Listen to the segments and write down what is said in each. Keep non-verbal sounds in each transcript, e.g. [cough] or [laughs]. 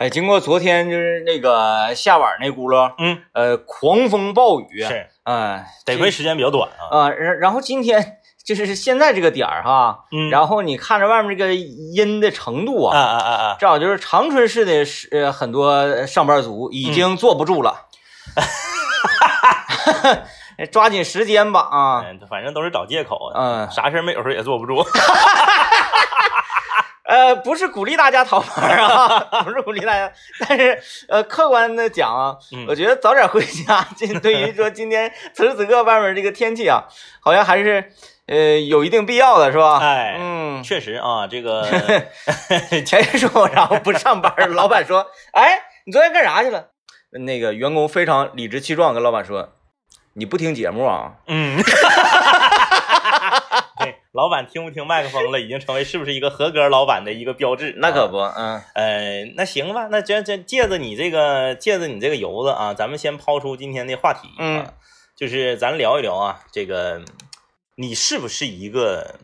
哎，经过昨天就是那个下晚那轱辘，嗯，呃，狂风暴雨，是，嗯，得亏时间比较短啊。啊，然然后今天就是现在这个点儿哈，嗯，然后你看着外面这个阴的程度啊啊，啊啊啊！正好就是长春市的是呃很多上班族已经坐不住了，[laughs] 抓紧时间吧啊，嗯，反正都是找借口，嗯啥事儿没有时候也坐不住。[laughs] [laughs] 呃，不是鼓励大家逃班啊，[laughs] 不是鼓励大家，[laughs] 但是呃，客观的讲啊，嗯我觉得早点回家，[laughs] 这对于说今天此时此刻外面这个天气啊，好像还是呃有一定必要的，是吧？哎，嗯，确实啊，这个前天说，然后不上班，老板说，哎，你昨天干啥去了？那个员工非常理直气壮跟老板说，你不听节目啊？嗯，对，老板听不听麦克风了，已经成为是不是一个合格老板的一个标志。啊那可不，嗯呃，那行吧，那这这借着你这个借着你这个由子啊，咱们先抛出今天的话题啊，嗯就是咱聊一聊啊，这个你是不是一个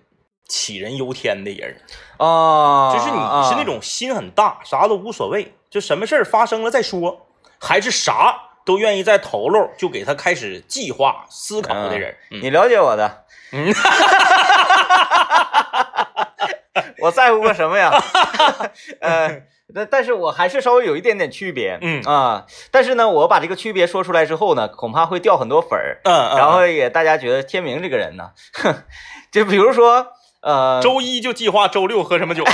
杞人忧天的人？啊，就是你是那种心很大，啥都无所谓，就什么事儿发生了再说，还是啥都愿意在头喽就给他开始计划思考的人？嗯你了解我的，嗯，[laughs] [laughs] 我在乎个什么呀？[laughs] 呃，但但是我还是稍微有一点点区别，嗯啊，但是呢，我把这个区别说出来之后呢，恐怕会掉很多粉儿，嗯嗯，然后也大家觉得天明这个人呢，哼，[laughs] 就比如说，呃，周一就计划周六喝什么酒了？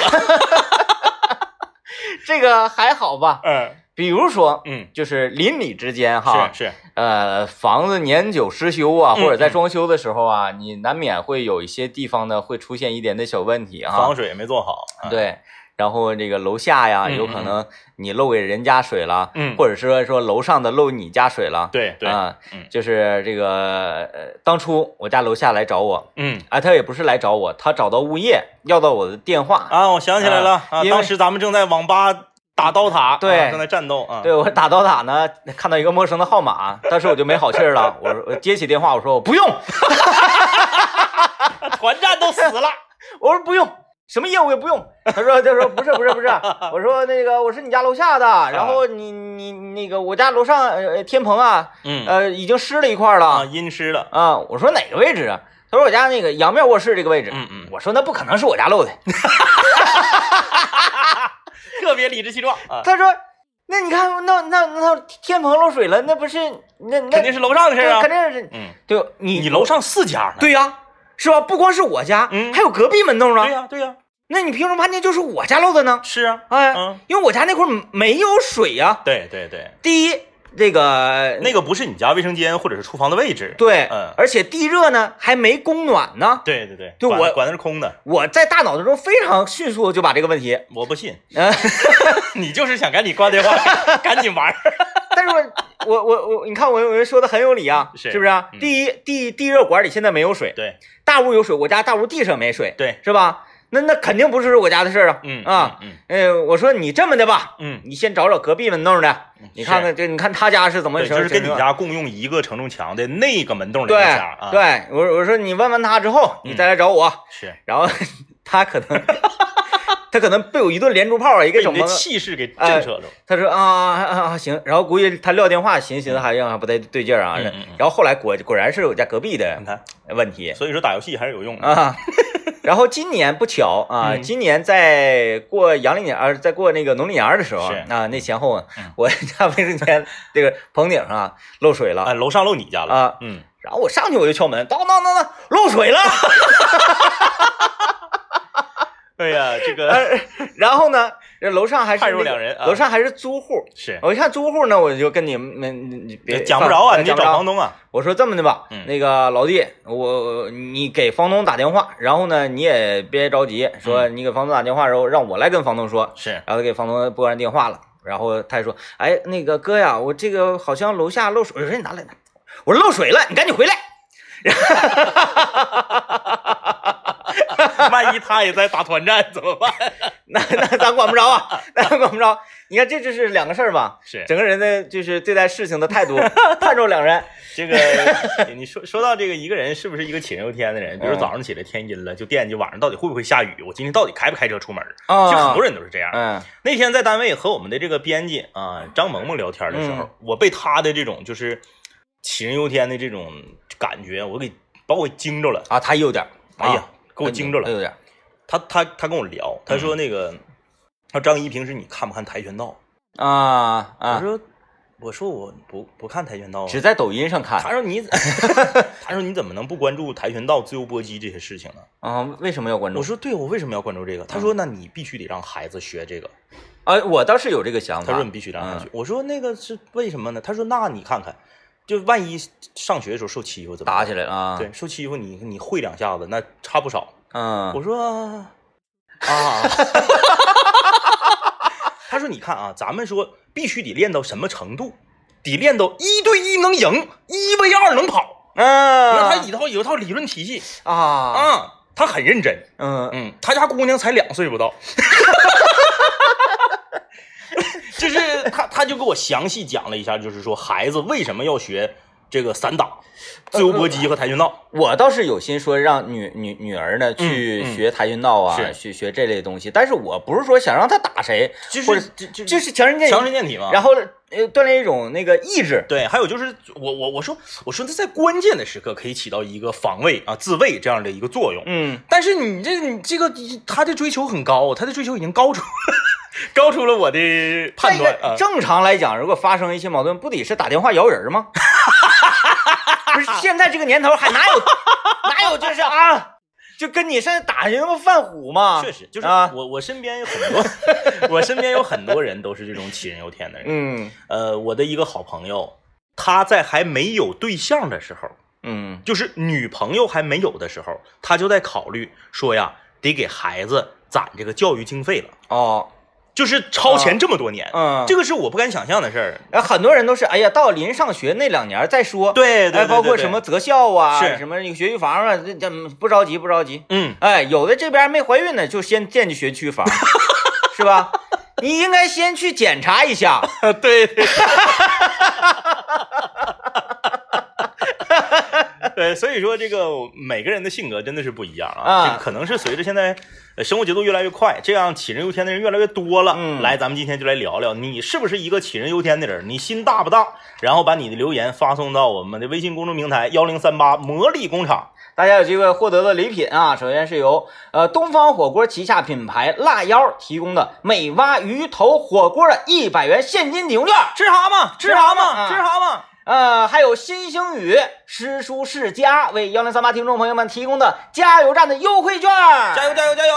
这个还好吧？嗯比如说，嗯，就是邻里之间哈，是是，呃，房子年久失修啊，嗯或者在装修的时候啊，你难免会有一些地方呢会出现一点的小问题哈。防水没做好。啊，对，然后这个楼下呀，嗯有可能你漏给人家水了，嗯或者是说楼上的漏你家水了，对对，啊，嗯就是这个呃，当初我家楼下来找我，嗯啊，他也不是来找我，他找到物业要到我的电话，啊，我想起来了啊，因为当时咱们正在网吧打刀塔，对啊正在战斗啊。对我打刀塔呢，看到一个陌生的号码，当时我就没好气儿了，[laughs] 我说我接起电话，我说我不用，[laughs] 团战都死了。[laughs] 我说不用。什么业务也不用，他说他说不是不是不是，我说那个我是你家楼下的，然后你你那个我家楼上呃天棚啊，嗯呃已经湿了一块了啊，阴湿了。啊，我说哪个位置啊？他说我家那个阳面卧室这个位置。嗯嗯我说那不可能是我家漏的。特别理直气壮啊，他说那你看那那那天棚漏水了，那不是那那肯定是楼上的事儿啊对肯。定是嗯，对你你楼上四家呢？对呀、是吧？不光是我家，嗯还有隔壁门洞啊。对呀对呀，那你凭什么判定就是我家漏的呢？是啊，哎，嗯，因为我家那块没有水呀、对对对，第一，这个那个不是你家卫生间或者是厨房的位置。对，嗯。而且地热呢还没供暖呢。对对对，对我管管的是空的，我在大脑当中非常迅速就把这个问题，我不信，呃 [laughs] [laughs] 你就是想赶紧挂电话，[laughs] 赶紧玩。但是我我我我，你看我我说的很有理啊，是是不是第一地地热管里现在没有水，对。大屋有水，我家大屋地上没水，对，是吧？那那肯定不是我家的事儿啊，嗯啊，嗯呃，我说你这么的吧，嗯，你先找找隔壁门洞的，你看看这，你看他家是怎么对，什么就是跟你家共用一个承重墙的那个门洞的对那家啊，，对，我我说你问问他之后，你再来找我，是然后 [laughs] 他可能 [laughs] 他可能被我一顿连珠炮啊，一个被你的整懵了。气势给震慑住。他说啊啊行，然后估计他撂电话，寻思寻思还还不太对劲儿啊。然后后来果果然是我家隔壁的你看，问题所以说打游戏还是有用的。啊。[laughs] [laughs] 然后今年不巧啊，嗯。今年在过阳历年啊，在过那个农历年儿的时候啊，那前后啊嗯，我家卫生间这个棚顶上啊漏水了。哎，楼上漏你家了啊，嗯，然后我上去我就敲门，当当当当，漏水了。[laughs] 哎呀，这个呃然后呢，这楼上还是楼上还是租户。是我一看租户呢，我就跟你们你别讲不着啊，你找房东啊。我说这么的吧，嗯那个老弟，我你给房东打电话，然后呢你也别着急，说你给房东打电话然后让我来跟房东说，是，然后他给房东拨完电话了，然后他还说，哎，那个哥呀，我这个好像楼下漏水，我说你拿来拿，我说漏水了，你赶紧回来。[laughs] [laughs] 万一他也在打团战怎么办？[laughs] 那那咱管不着啊，那咱管不着。你看，这就是两个事儿吧，是整个人的就是对待事情的态度判若两人。[laughs] 这个，你说说到这个一个人是不是一个杞人忧天的人？比如早上起来天阴了，就惦记晚上到底会不会下雨，我今天到底开不开车出门？啊其实很多人都是这样。嗯那天在单位和我们的这个编辑啊张萌萌聊天的时候，嗯我被他的这种就是杞人忧天的这种感觉，我给把我惊着了。啊，他有点儿，哎呀啊，给我惊着了。他有点。他他他跟我聊，他说那个，他说张一平时你看不看跆拳道？啊啊，我说我说我不不看跆拳道啊。只在抖音上看他说你，[laughs] 他说你怎么能不关注跆拳道、自由搏击这些事情呢？啊，为什么要关注？我说对，我为什么要关注这个？他说那你必须得让孩子学这个。啊，我倒是有这个想法。他说你必须让他学。我说那个是为什么呢？他说那你看看，就万一上学的时候受欺负怎么办打起来了啊？，对，受欺负你你会两下子，那差不少。嗯，我说啊，[laughs] 他说你看啊，咱们说必须得练到什么程度？得练到一对一能赢，一 v 二能跑。嗯，那他有一套有一套理论体系啊，啊，他很认真。嗯嗯，他家姑娘才两岁不到，[laughs] 就是他他就给我详细讲了一下，就是说孩子为什么要学这个散打、自由搏击和跆拳道。我倒是有心说让女女女儿呢去嗯学跆拳道啊，是去学这类东西，但是我不是说想让她打谁，就是就是强身健体，强身健体嘛。然后呃锻炼一种那个意志。对，还有就是我我我说我说他在关键的时刻可以起到一个防卫啊、自卫这样的一个作用。嗯，但是你这你这个他的追求很高，他的追求已经高出 [laughs] 高出了我的判断啊。正常来讲，如果发生一些矛盾，不得是打电话摇人吗？[laughs] 不是，现在这个年头还哪有 [laughs] 哪有就是啊，就跟你上打人不？犯虎吗？确实，就是啊，我我身边有很多，我身边有很多人都是这种杞人忧天的人。嗯呃，我的一个好朋友，他在还没有对象的时候，嗯就是女朋友还没有的时候，他就在考虑说呀，得给孩子攒这个教育经费了，哦就是超前这么多年，嗯，这个是我不敢想象的事儿。哎，很多人都是哎呀，到临上学那两年再说。哎，对对对包括什么择校啊，是什么那个学区房啊，这这不着急不着急。嗯，哎，有的这边没怀孕呢，就先建起学区房，[laughs] 是吧？你应该先去检查一下。对 [laughs] 对。[laughs] [laughs] 对，所以说这个每个人的性格真的是不一样啊。啊这个可能是随着现在呃生活节奏越来越快，这样杞人忧天的人越来越多了。嗯来，咱们今天就来聊聊，你是不是一个杞人忧天的人？你心大不大？然后把你的留言发送到我们的微信公众平台幺零三八魔力工厂。大家有机会获得的礼品啊，首先是由呃东方火锅旗下品牌辣腰提供的美蛙鱼头火锅的一百元现金抵用券，吃蛤蟆，吃蛤蟆，吃蛤蟆。呃，还有新星宇诗书世家为幺零三八听众朋友们提供的加油站的优惠券，加油，加油，加油！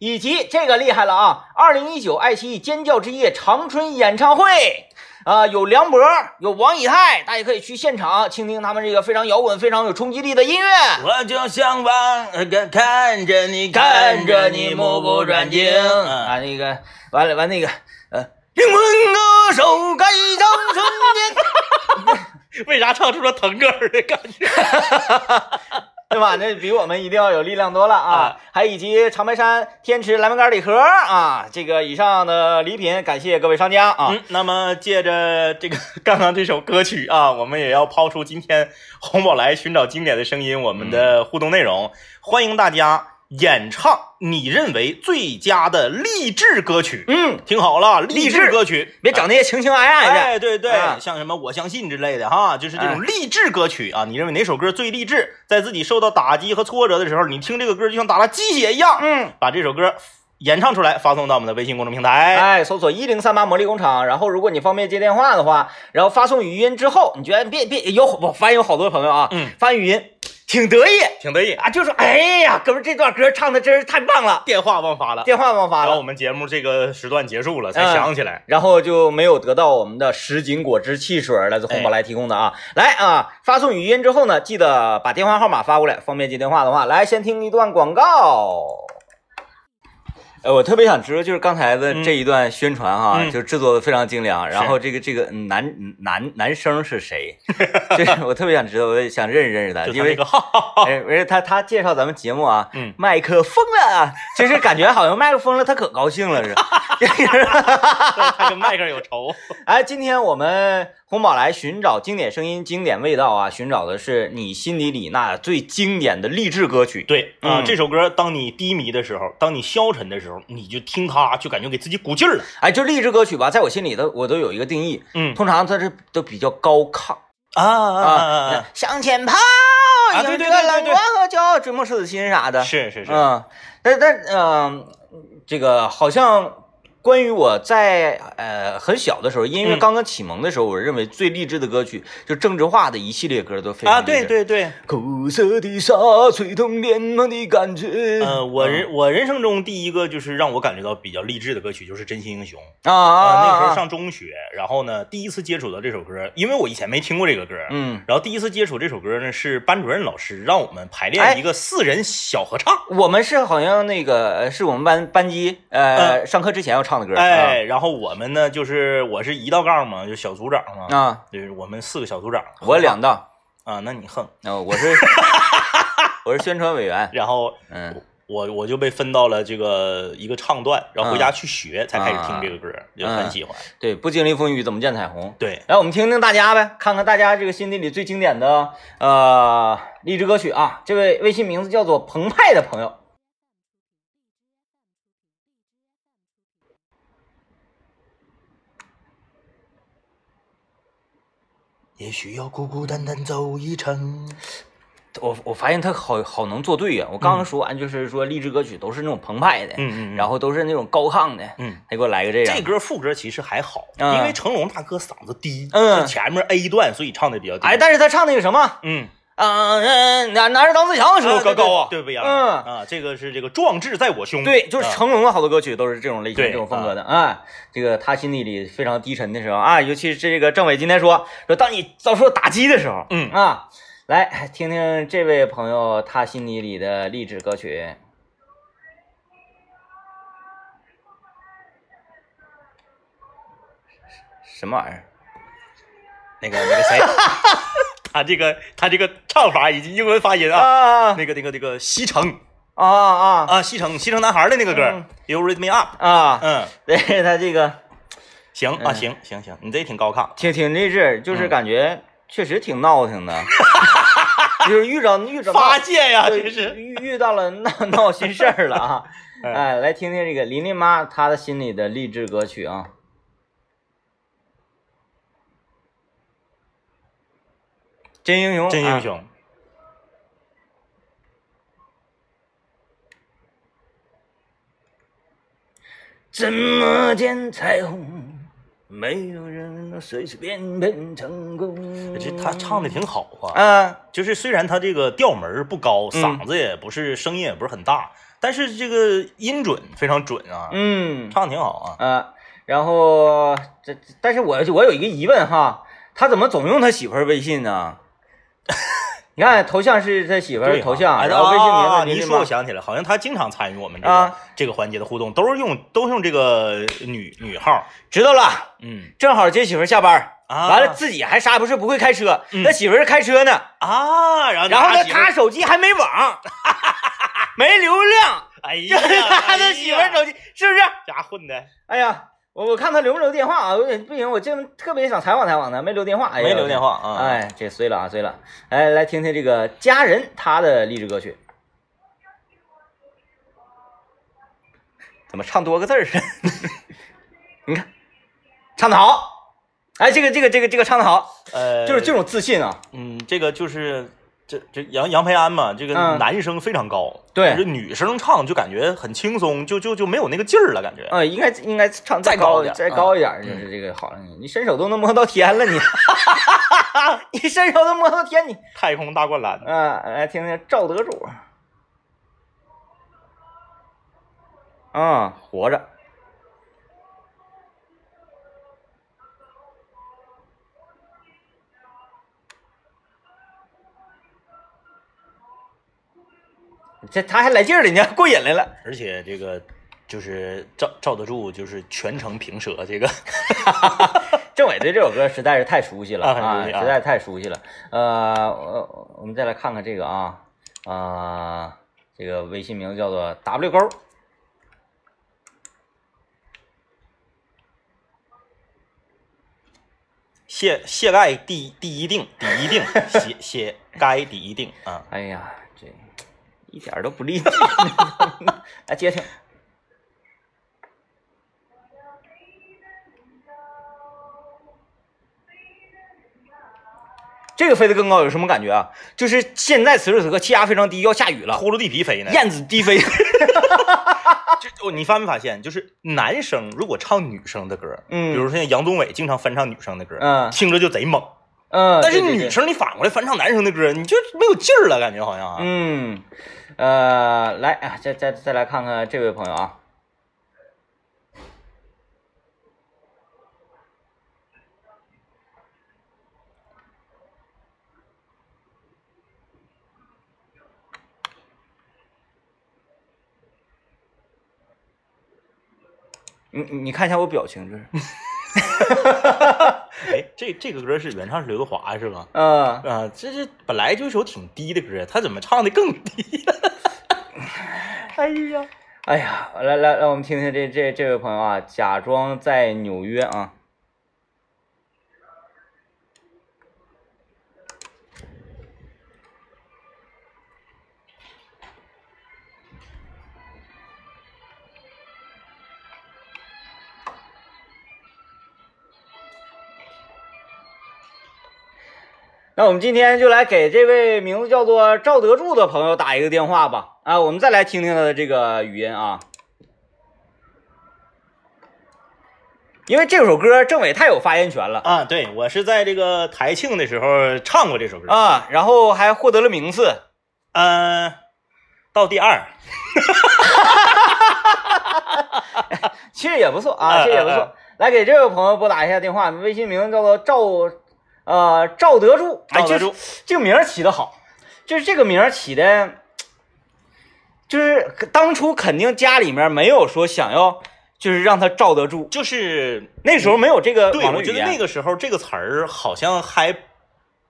以及这个厉害了啊！二零一九爱奇艺尖叫之夜长春演唱会，啊、有梁博，有王以太，大家可以去现场倾听他们这个非常摇滚、非常有冲击力的音乐。我就想望看看着你，看着你目不转睛嗯啊，那个完了完那个呃，灵魂歌手该唱瞬间，[laughs] 为啥唱出了腾格尔的感觉？[laughs] 对吧？那比我们一定要有力量多了啊！啊还以及长白山天池蓝莓干礼盒啊，这个以上的礼品感谢各位商家啊。嗯，那么借着这个刚刚这首歌曲啊，我们也要抛出今天红宝来寻找经典的声音我们的互动内容，欢迎大家演唱你认为最佳的励志歌曲。嗯，听好了，励励志志歌曲，别整那些情情爱爱的。哎，对对，啊像什么我相信之类的哈，就是这哎种励志歌曲啊。你认为哪首歌最励志？在自己受到打击和挫折的时候，你听这个歌就像打了鸡血一样。嗯，把这首歌演唱出来，发送到我们的微信公众平台。哎，搜索一零三八魔力工厂，然后如果你方便接电话的话，然后发送语音之后，你觉得别别有我发现有好多朋友啊，嗯，发语音挺得意挺得意，啊，就说哎呀，哥们这段歌唱的真是太棒了，电话忘发了。电话忘发了，然后我们节目这个时段结束了，才嗯想起来。然后就没有得到我们的什锦果汁汽水，来自红宝来提供的啊。来啊，发送语音之后呢，记得把电话号码发过来，方便接电话的话，来先听一段广告。呃，我特别想知道，就是刚才的这一段宣传哈，嗯就制作的非常精良。然后这个这个男男男生是谁？就 [laughs] 是我特别想知道，我也想认识认识他，因为就他那个哈哈哈，哎，而且他他介绍咱们节目啊，嗯麦克疯了，就是感觉好像麦克疯了，他可高兴了似的。[laughs] 他跟麦克有仇。哎，今天我们红宝来寻找经典声音、经典味道啊，寻找的是你心底里那最经典的励志歌曲。对啊、嗯这首歌当你低迷的时候，当你消沉的时候，你就听它，就感觉给自己鼓劲儿了。哎，就励志歌曲吧，在我心里头我都有一个定义，嗯通常它是都比较高亢啊啊啊，向前跑，啊对对迎着对对对光和骄傲，追梦赤子心啥的。是是是，嗯，但但嗯、这个好像关于我在呃很小的时候，音乐嗯。刚刚启蒙的时候，我认为最励志的歌曲就郑智化的一系列歌都非常啊，励志。对。对对，苦涩的沙吹动脸庞的感觉。呃，我人我人生中第一个就是让我感觉到比较励志的歌曲就是《真心英雄》啊啊啊，啊！那时候啊。上中学，然后呢，第一次接触到这首歌，因为我以前没听过这个歌，嗯，然后第一次接触这首歌呢，是班主任老师让我们排哎。练一个四人小合唱，我们是好像那个呃是我们班班级呃。上课之前要唱的歌。嗯哎，然后我们呢，就是我是一道杠嘛，就小组长嘛，啊，啊，就是我们四个小组长，我两道，啊，那你横，啊，我是 [laughs] 我是宣传委员。然后嗯，我我就被分到了这个一个唱段，然后回家去学，才开始听这个歌，就很喜欢。对，不经历风雨怎么见彩虹？对，来，我们听听大家呗，看看大家这个心底里最经典的呃励志歌曲啊。这位微信名字叫做澎湃的朋友，也许要孤孤单单走一程。我我发现他好好能做对呀、我刚刚说完就是说励志歌曲都是那种澎湃的，嗯然后都是那种高亢的，嗯，他给我来个这个。这歌副歌其实还好，嗯。因为成龙大哥嗓子低，嗯。就前面 A 段，所以唱的比较低。哎，，但是他唱那个什么，嗯，嗯嗯，男男儿当自强的时候对，不一样。嗯啊，这个是这个壮志在我胸。对，就是啊成龙的好多歌曲都是这种类型、这种风格的啊。这个他心底里非常低沉的时候啊，尤其是这个政委今天说说，当你遭受打击的时候，嗯啊，来听听这位朋友他心底里的励志歌曲。什么玩意儿？那个那个谁，[laughs] 他这个他这个唱法以及英文发音啊，啊那个那个那个西城啊啊啊，西城西城男孩的那个歌嗯，You Raise Me Up。啊！嗯，对他这个 [laughs] 行啊，行行行，你这挺高亢。挺挺励志，就是嗯感觉确实挺闹腾的，[laughs] 就是遇着遇着闹发泄呀，真是。遇遇到了闹 [laughs] 闹心事儿了啊！哎哎，来听听这个琳琳妈她的心里的励志歌曲啊。真英雄，啊真英雄。怎么见彩虹？没有人能随随便便成功。这他唱的挺好啊，啊，就是虽然他这个调门儿不高，嗯嗓子也不是声音也不是很大，但是这个音准非常准啊，嗯唱的挺好啊。啊，然后这，但是我我有一个疑问哈，他怎么总用他媳妇儿微信呢？[laughs] 你看头像是他媳妇儿头像，哎然后微信名啊你说我想起来，好像他经常参与我们这个、啊。这个环节的互动，都是用都用这个女女号，知道了，嗯。正好接媳妇儿下班，啊。完了自己还啥也不是，不会开车，嗯。他媳妇儿是开车呢，啊，然后然后呢他手机还没网，[laughs] 没流量，哎这呀，[laughs] 是他的媳妇儿手机，是不是？家混的，哎呀，我我看他留没留电话啊？我不行，我就特别想采访采访他，没留电话，哎呀没留电话啊，哎，这碎了啊，碎了！哎，来听听这个家人他的励志歌曲，怎么唱多个字儿似的？[laughs] 你看，唱的好！哎，这个这个这个这个唱的好，呃，就是这种自信啊！嗯，这个就是这这杨杨培安嘛，这个嗯男生非常高，对这女生唱就感觉很轻松，就就就没有那个劲儿了，感觉。啊，应该应该唱再高高一点再高一点，嗯就是这个好。你伸手都能摸到天了，你 [laughs] 你伸手都摸到天，你太空大灌篮，嗯，来听听赵德主。啊，活着。这他还来劲儿了，你看过瘾来了。而且这个就是赵赵德柱就是全程平舌这个，[laughs] 政委对这首歌实在是太熟悉了啊实在是太熟悉了。呃，我我们再来看看这个啊，啊、这个微信名字叫做 W 勾。谢谢盖第第一定第一定 [laughs] 谢谢该第一定啊，哎呀，这一点儿都不利。来接听。这个飞得更高有什么感觉啊？就是现在此时此刻气压非常低，要下雨了，秃噜地皮飞呢。燕子低飞。[laughs] 就哦你发没发现，就是男生如果唱女生的歌，嗯比如说像杨宗纬经常翻唱女生的歌，嗯听着就贼猛。嗯，但是女生你反过来翻唱男生的歌，你就没有劲儿了，感觉好像啊。嗯，呃，来啊，再再再来看看这位朋友啊，你你你看一下我表情，这是，[laughs] 哎，这这个歌是原唱是刘德华是吧？嗯、啊，这是本来就一首挺低的歌，他怎么唱的更低了？[laughs] 哎呀，哎呀，来来来，我们听听这这这位朋友啊，假装在纽约啊。那我们今天就来给这位名字叫做赵德柱的朋友打一个电话吧。啊，我们再来听听他的这个语音啊。因为这首歌政委太有发言权了啊，对我是在这个台庆的时候唱过这首歌，啊，然后还获得了名次。嗯、到第二，其实也不错啊，啊其实也不错。啊啊来给这位朋友拨打一下电话，微信名叫做赵呃赵德柱，哎，这赵德柱这个名儿起的好，就是这个名儿起的，就是当初肯定家里面没有说想要就是让他赵德柱，就是那时候没有这个对，网络语言。我觉得那个时候这个词儿好像还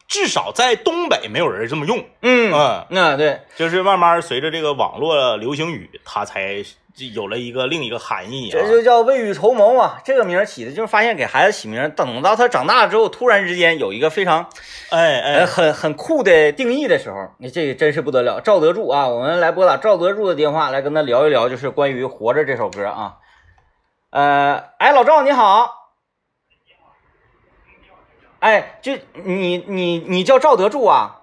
至少在东北没有人这么用，嗯嗯那对，就是慢慢随着这个网络流行语，它才有了一个另一个含义啊。这就叫未雨绸缪啊。这个名儿起的就是发现给孩子起名，等到他长大了之后，突然之间有一个非常哎呃，哎，很很酷的定义的时候，你这个真是不得了。赵德柱啊，我们来拨打赵德柱的电话，来跟他聊一聊，就是关于《活着》这首歌啊。呃，哎，老赵你好。哎，就你你你叫赵德柱啊？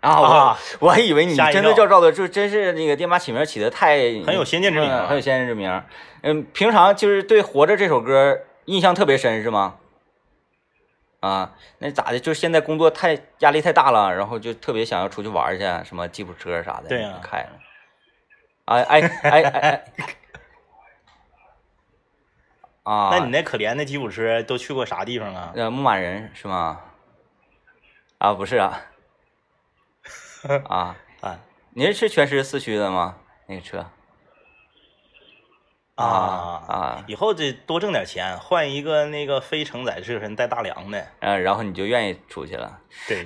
啊，我、啊我还以为你真的叫赵德柱，真是那个爹妈起名起的太很有先见之明很有先见之明。嗯，平常就是对《活着》这首歌印象特别深是吗？啊，那咋的？就是现在工作太压力太大了，然后就特别想要出去玩去，什么吉普车啥的，对呀开了。哎哎哎哎哎，[laughs] 啊，那你那可怜的吉普车都去过啥地方啊？呃牧马人是吗？啊，不是啊，[laughs] 啊，啊你是全时四驱的吗？那个车啊啊，以后得多挣点钱，换一个那个非承载式身带大梁的，呃，然后你就愿意出去了。[laughs] 对，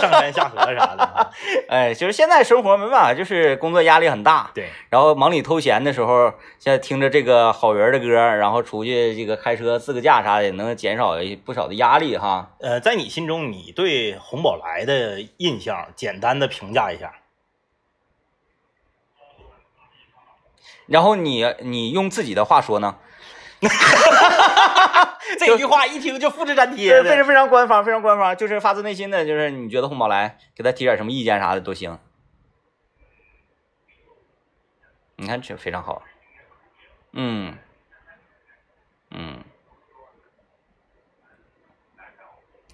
上山下河啥的。啊 [laughs] 哎，就是现在生活没办法，就是工作压力很大，对，然后忙里偷闲的时候，现在听着这个好人的歌，然后出去这个开车自个驾啥的，能减少不少的压力哈。呃，在你心中，你对红宝来的印象，简单的评价一下。然后你你用自己的话说呢，[laughs] 这句话一听就复制粘贴，非常。非常官方，非常官方，就是发自内心的，就是你觉得红宝来给他提点什么意见啥的都行。你看这非常好，嗯嗯，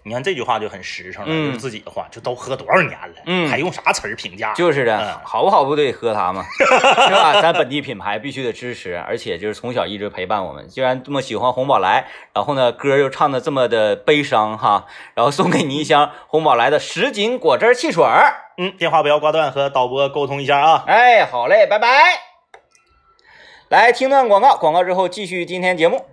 你看这句话就很实诚了，嗯就是自己的话，就都喝多少年了，嗯还用啥词儿评价？就是的嗯，好不好不得喝它嘛，[laughs] 是吧？咱本地品牌必须得支持，而且就是从小一直陪伴我们。既然这么喜欢红宝来，然后呢歌又唱的这么的悲伤哈，然后送给你一箱红宝来的什锦果汁汽水儿。嗯，电话不要挂断，和导播沟通一下啊。哎，好嘞，拜拜。来听段广告，广告之后继续今天节目。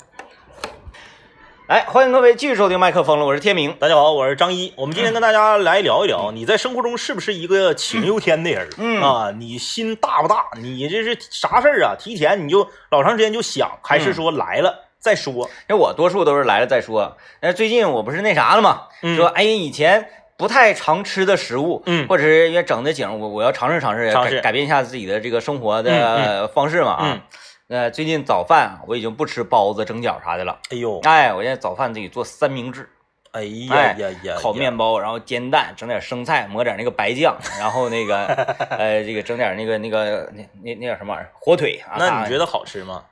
来，欢迎各位继续收听麦克风了，我是天明。大家好，我是张一。我们今天跟大家来聊一聊，你在生活中是不是一个杞人忧天的人？嗯啊，你心大不大？你这是啥事儿啊？提前你就老长时间就想，还是说来了再说？因为我多数都是来了再说。那最近我不是那啥了嘛，嗯说哎，以前不太常吃的食物，嗯或者是因为整的景，我我要尝试尝试，尝试改改变一下自己的这个生活嗯的方式嘛啊。嗯呃，最近早饭我已经不吃包子、蒸饺啥的了，哎呦，哎，我现在早饭自己做三明治，哎呀哎呀呀，烤面包，然后煎蛋，整点生菜，抹点那个白酱，然后那个 [laughs] 呃，这个整点那个那个那那那叫什么玩意儿，火腿啊。那你觉得好吃吗？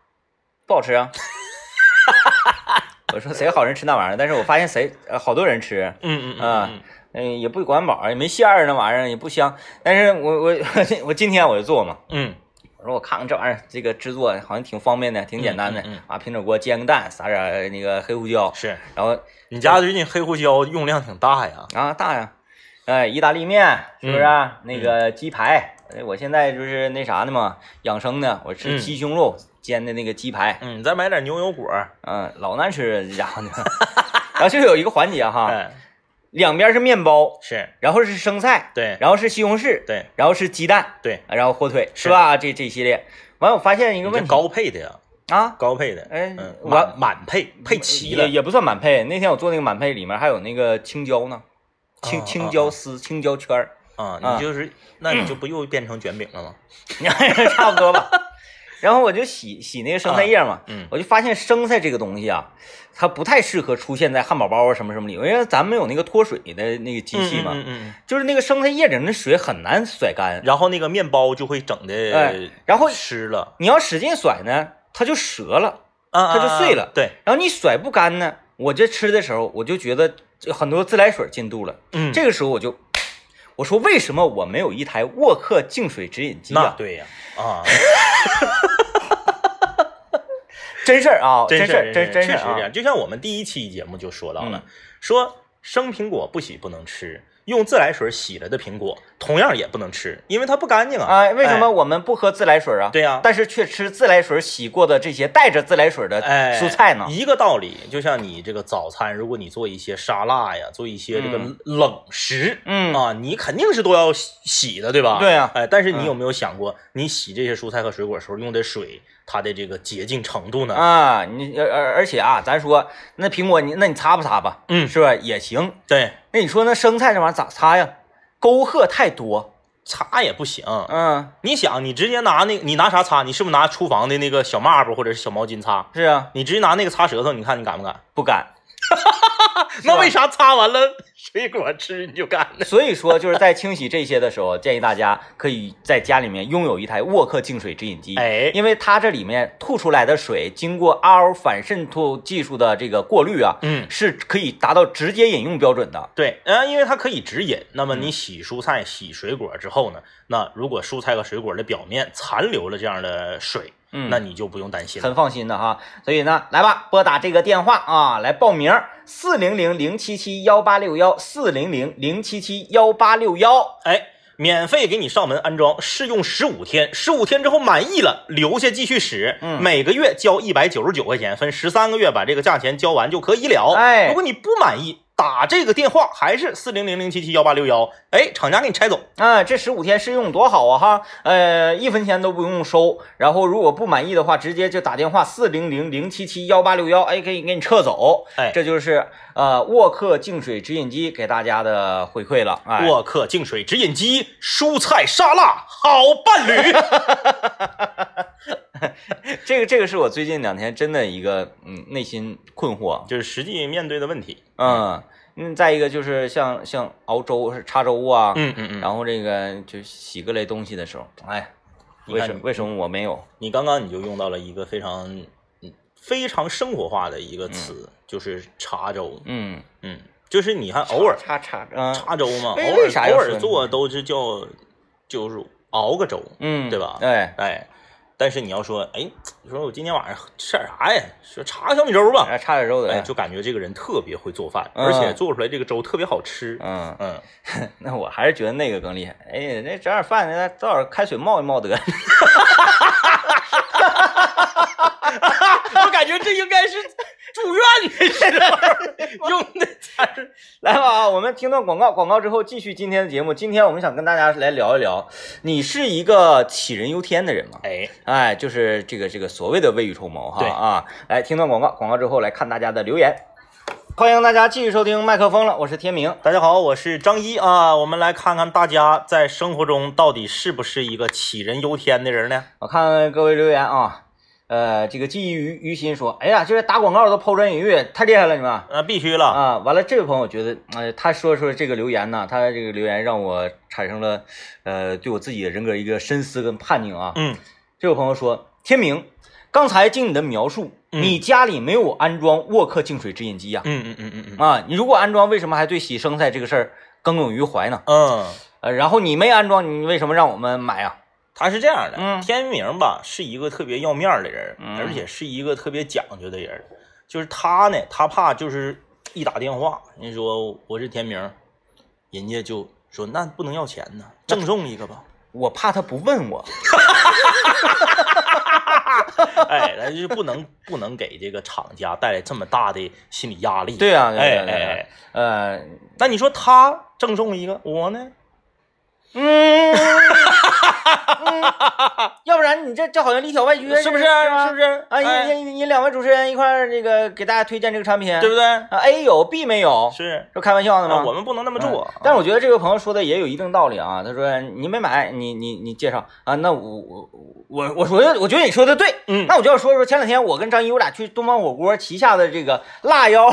不好吃啊？[laughs] 我说谁好人吃那玩意儿，但是我发现谁呃好多人吃，嗯嗯啊嗯嗯，也不管饱，也没馅儿那玩意儿也不香。但是我我 [laughs] 我今天我就做嘛，嗯我说我看看这玩意儿这个制作好像挺方便的，挺简单的嗯嗯嗯啊，平底锅煎个蛋，撒点那个黑胡椒嗯，，是然后你家最近黑胡椒用量挺大呀。啊大呀，哎，意大利面是不是啊、那个鸡排，哎我现在就是那啥呢嘛，养生的，我吃嗯鸡胸肉煎的那个鸡排，嗯，你再买点牛油果。嗯，老难吃，这家伙的。[laughs] 然后就有一个环节哈，哎，两边是面包，是。然后是生菜，对。然后是西红柿，对。然后是鸡蛋，对，然后火腿，是是。吧？这这一系列，完我发现一个问题。高配的呀，啊，高配的，哎嗯，我满满配配齐了。也。也不算满配。那天我做那个满配里面还有那个青椒呢，青啊青椒丝、青椒圈儿，啊，啊你就是，那你就不又变成卷饼了吗？[laughs] 差不多吧。然后我就洗洗那个生菜叶嘛，嗯我就发现生菜这个东西啊，它不太适合出现在汉堡包啊什么什么里，因为咱们有那个脱水的那个机器嘛，嗯嗯嗯。就是那个生菜叶里那水很难甩干，然后那个面包就会整哎的然后湿了，你要使劲甩呢，它就折了，啊它就碎了对，然后你甩不干呢，我这吃的时候我就觉得这很多自来水进肚了，嗯，这个时候我就我说为什么我没有一台沃克净水直饮机啊？那对呀，啊，[laughs] [laughs] 真事儿啊，真事儿，真真事儿啊确实这样。就像我们第一期节目就说到了嗯，说生苹果不洗不能吃，用自来水洗了的苹果同样也不能吃，因为它不干净啊。哎，为什么我们不喝自来水啊？对呀但是却吃自来水洗过的这些带着自来水的哎，蔬菜呢？一个道理，就像你这个早餐，如果你做一些沙拉呀，做一些这个冷食，嗯啊，你肯定是都要洗洗的，对吧？对呀哎，但是你嗯有没有想过，你洗这些蔬菜和水果时候用的水，它的这个洁净程度呢？啊，你而而而且啊，咱说那苹果你那你擦不擦吧？嗯是吧？也行。对，那你说那生菜这玩意儿咋擦呀？沟壑太多。擦也不行。嗯，你想，你直接拿那，你拿啥擦？你是不是拿厨房的那个小抹布或者是小毛巾擦？是啊，你直接拿那个擦舌头，你看你敢不敢？不敢。[laughs] [laughs] 那为啥擦完了水果吃你就干了？[laughs] 所以说就是在清洗这些的时候，建议大家可以在家里面拥有一台沃克净水直饮机。哎，因为它这里面吐出来的水经过 RO 反渗透技术的这个过滤啊，嗯，是可以达到直接饮用标准的。对，呃，因为它可以直饮。那么嗯你洗蔬菜、洗水果之后呢，那如果蔬菜和水果的表面残留了这样的水，嗯那你就不用担心了。很放心的哈。所以呢，来吧，拨打这个电话啊，来报名四零零零七七幺八六幺四零零零七七幺八六幺。哎，免费给你上门安装，试用十五天，十五天之后满意了，留下继续使。嗯每个月交一百九十九块钱，分十三个月把这个价钱交完就可以了。哎如果你不满意，打这个电话还是四零零零七七幺八六幺，哎，厂家给你拆走。啊，这十五天试用多好啊哈！呃，一分钱都不用收，然后如果不满意的话，直接就打电话四零零零七七幺八六幺，哎，可以给你撤走。哎这就是呃沃克净水直饮机给大家的回馈了。哎，沃克净水直饮机，蔬菜沙拉好伴侣。[laughs] 这个这个是我最近两天真的一个嗯内心困惑。就是实际面对的问题。嗯嗯，再一个就是像像熬粥是叉粥啊，嗯嗯嗯。然后这个就洗各类东西的时候，哎，为什为什么我没有？你刚刚你就用到了一个非常嗯非常生活化的一个词，就是茶粥。嗯，嗯，就是你看偶尔插插嗯插粥嘛，偶尔偶尔做都是叫就是熬个粥，嗯，对吧哎，哎，但是你要说，哎，你说我今天晚上吃点啥呀？说插个小米粥吧，哎插点粥的，哎，就感觉这个人特别会做饭，嗯而且做出来这个粥特别好吃。嗯，嗯，[laughs] 那我还是觉得那个更厉害。哎，那整点饭，那早点开水冒一冒得 [laughs] 了。我感觉这应该是住院的时候用的才是。来吧啊，我们听段广告，广告之后继续今天的节目。今天我们想跟大家来聊一聊，你是一个杞人忧天的人吗？哎，哎，就是这个这个所谓的未雨绸缪哈啊！来听段广告，广告之后来看大家的留言。欢迎大家继续收听麦克风了，我是天明。大家好，我是张一啊。我们来看看大家在生活中到底是不是一个杞人忧天的人呢？我看看各位留言啊，呃，这个记忆于于心说，哎呀，这打广告都抛砖引玉，太厉害了你们那必须了。啊！完了，这位朋友觉得，呃，他说说这个留言呢，他这个留言让我产生了，呃，对我自己的人格一个深思跟判定啊。嗯，这位朋友说，天明，刚才经你的描述，嗯你家里没有安装沃克净水直饮机呀、嗯嗯嗯嗯嗯啊？你如果安装，为什么还对洗生菜这个事儿耿耿于怀呢？嗯，呃，然后你没安装，你为什么让我们买啊？他是这样的，嗯天明吧是一个特别要面的人，嗯而且是一个特别讲究的人。就是他呢，他怕就是一打电话，人说我是天明，人家就说那不能要钱呢，赠送一个吧。我怕他不问我。[laughs] 哎，那就是不能不能给这个厂家带来这么大的心理压力。对啊、对哎哎，呃，那你说他赠送一个，我呢？嗯，嗯要不然你这这好像里挑外撅，是不是？是不是？啊，哎你你你两位主持人一块儿这个给大家推荐这个产品，对不对？啊？A 有，B 没有，是，这开玩笑的吗？那我们不能那么做嗯。但是我觉得这位朋友说的也有一定道理啊。他说你没买，你你你介绍啊？那我我我我说我觉得你说的对，嗯那我就要说说前两天我跟张一我俩去东方火锅旗下的这个辣腰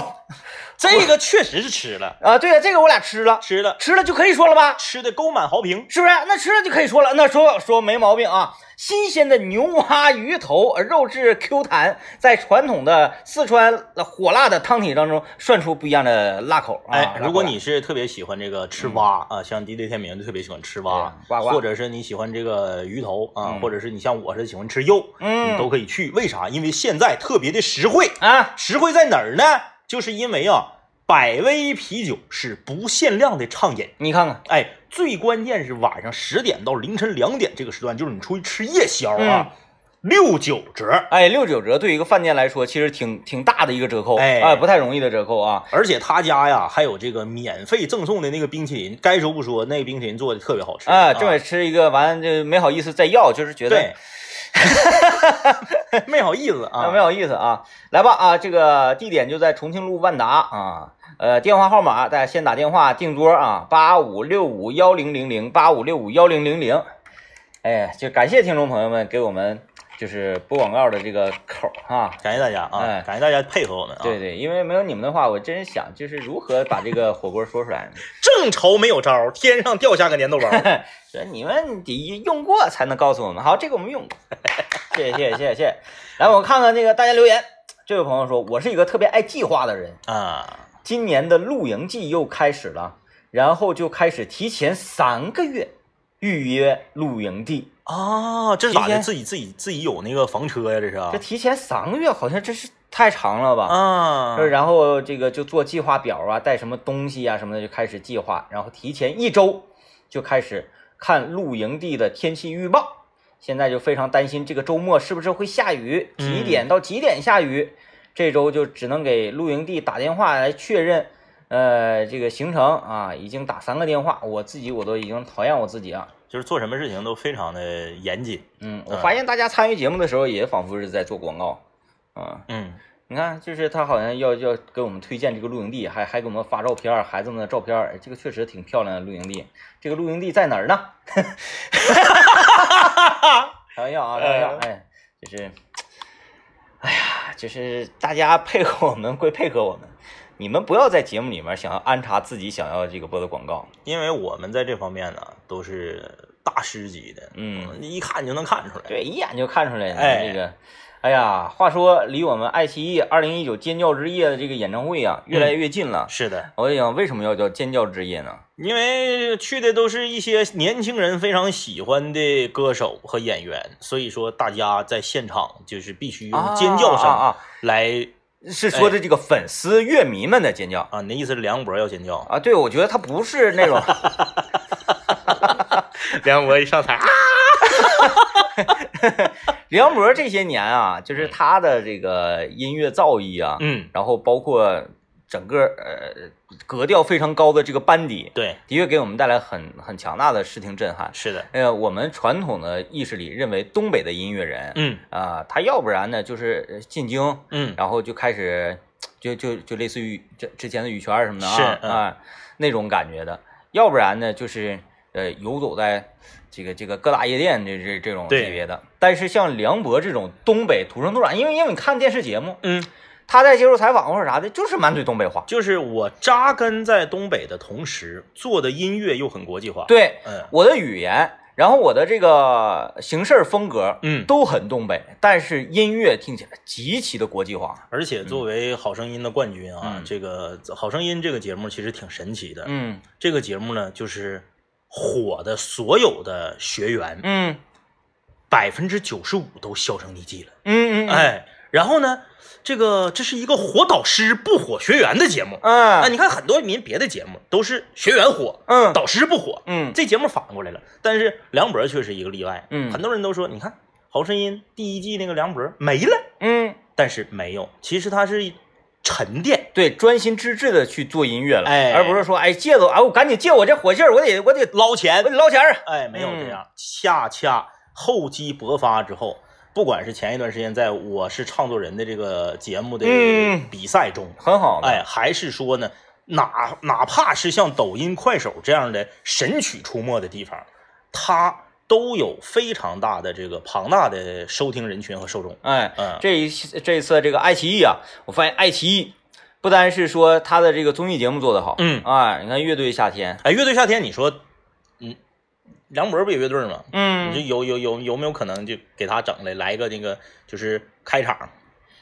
这个确实是吃了，啊，对呀、这个我俩吃了，吃了，吃了就可以说了吧？吃的沟满壕平。是不是？那吃了就可以说了。那说说没毛病啊，新鲜的牛蛙鱼头，肉质 Q 弹，在传统的四川火辣的汤体当中涮出不一样的辣口啊。哎，如果你是特别喜欢这个吃蛙啊，像 DJ 天明就特别喜欢吃蛙，呱呱或者是你喜欢这个鱼头啊嗯，或者是你像我是喜欢吃肉，嗯你都可以去。为啥？因为现在特别的实惠，啊，实惠在哪儿呢？就是因为啊，百威啤酒是不限量的畅饮。你看看，哎，最关键是晚上十点到凌晨两点这个时段，就是你出去吃夜宵啊，六九折。哎，六九折对于一个饭店来说，其实挺挺大的一个折扣，哎啊，不太容易的折扣啊。而且他家呀还有这个免费赠送的那个冰淇淋，该说不说，那个冰淇淋做的特别好吃啊，正伟吃一个完就没好意思再要，就是觉得对，哈 [laughs] 没好意思啊，没好意思啊。来吧啊，这个地点就在重庆路万达啊。呃，电话号码大家先打电话订桌啊，八五六五幺零零零八五六五幺零零零。哎，就感谢听众朋友们给我们就是播广告的这个口儿哈。感谢大家啊，哎感谢大家配合我们啊。对，对，因为没有你们的话，我真想就是如何把这个火锅说出来呢？正愁没有招儿，天上掉下个粘豆包。[laughs] 这你们得用过才能告诉我们。好，这个我们用过，谢谢谢谢谢谢谢谢。来，我看看那个大家留言。这位朋友说，我是一个特别爱计划的人，啊，今年的露营季又开始了，然后就开始提前三个月预约露营地。啊，这是咋的？自己自己自己有那个房车呀？这是啊这提前三个月好像这是太长了吧？啊，然后这个就做计划表啊，带什么东西啊什么的就开始计划，然后提前一周就开始看露营地的天气预报。现在就非常担心这个周末是不是会下雨，几点到几点下雨。这周就只能给露营地打电话来确认，呃，这个行程啊，已经打三个电话，我自己我都已经讨厌我自己啊。就是做什么事情都非常的严谨。嗯，我发现大家参与节目的时候也仿佛是在做广告，啊，嗯，你看，就是他好像要要给我们推荐这个露营地，还还给我们发照片，孩子们的照片这个确实挺漂亮的露营地。这个露营地在哪儿呢？[laughs] 开玩笑啊，开玩笑，哎，就是，哎呀，就是大家配合我们归配合我们，你们不要在节目里面想要安插自己想要这个播的广告。因为我们在这方面呢都是大师级的，嗯，一看就能看出来。对，一眼就看出来，哎这个，哎呀，话说离我们爱奇艺二零一九尖叫之夜的这个演唱会啊，越来越近了。是的，我跟你讲，为什么要叫尖叫之夜呢？因为去的都是一些年轻人非常喜欢的歌手和演员，所以说大家在现场就是必须用尖叫声啊啊来啊，是说的这个粉丝乐迷们的尖叫啊！你的意思是梁博要尖叫？啊？对，我觉得他不是那种，[laughs] 梁博一上台啊，[laughs] 梁博这些年啊，就是他的这个音乐造诣啊，嗯，然后包括整个呃格调非常高的这个班底，对，的确给我们带来很很强大的视听震撼。是的，呃，我们传统的意识里认为东北的音乐人，嗯。啊、他要不然呢就是呃进京，嗯，然后就开始就就就类似于这之前的羽泉什么的啊是嗯。啊那种感觉的，要不然呢就是呃游走在这个这个各大夜店这这这种级别的。但是像梁博这种东北土生土长，因为因为你看电视节目，嗯，他在接受采访或者啥的，就是满嘴东北话。就是我扎根在东北的同时，做的音乐又很国际化。，对嗯我的语言，然后我的这个行事风格，嗯，都很东北，但是音乐听起来极其的国际化。而且作为《好声音》的冠军啊，嗯这个《好声音》这个节目其实挺神奇的。嗯这个节目呢，就是火的所有的学员，嗯百分之九十五都销声匿迹了。嗯嗯，哎，然后呢，这个这是一个火导师不火学员的节目。嗯。啊，你看很多民别的节目都是学员火，嗯。导师不火。嗯。这节目反过来了，但是梁博却是一个例外。嗯。很多人都说，你看《好声音》第一季那个梁博没了，嗯，但是没有，其实他是沉淀。对，专心致志的去做音乐了，哎。而不是说哎借走，哎我赶紧借我这火劲儿，我得我得捞钱。我，得捞钱儿。哎，没有嗯。这样，恰恰厚积薄发之后，不管是前一段时间在我是唱作人的这个节目的嗯。比赛中，很好的，哎，还是说呢，哪哪怕是像抖音、快手这样的神曲出没的地方，它都有非常大的这个庞大的收听人群和受众。哎，嗯，这一次这一次这个爱奇艺啊，我发现爱奇艺不单是说他的这个综艺节目做得好，嗯。啊，你看乐队夏天，哎，乐队夏天，你说，嗯，梁博不有乐队吗？嗯你就有有有有没有可能就给他整来来一个那个就是开场？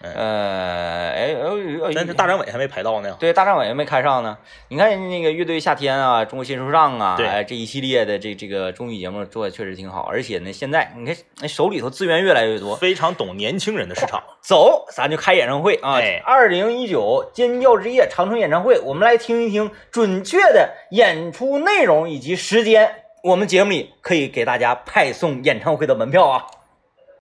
呃，哎，呃，但是大张伟还没排到呢。对大张伟还没开上呢。你看那个乐队夏天啊，中国新说唱啊，对哎，这一系列的这这个综艺节目做的确实挺好，而且呢，现在你看那手里头资源越来越多，非常懂年轻人的市场。走，咱就开演唱会啊！哎二零一九尖叫之夜长春演唱会，我们来听一听准确的演出内容以及时间。我们节目里可以给大家派送演唱会的门票啊！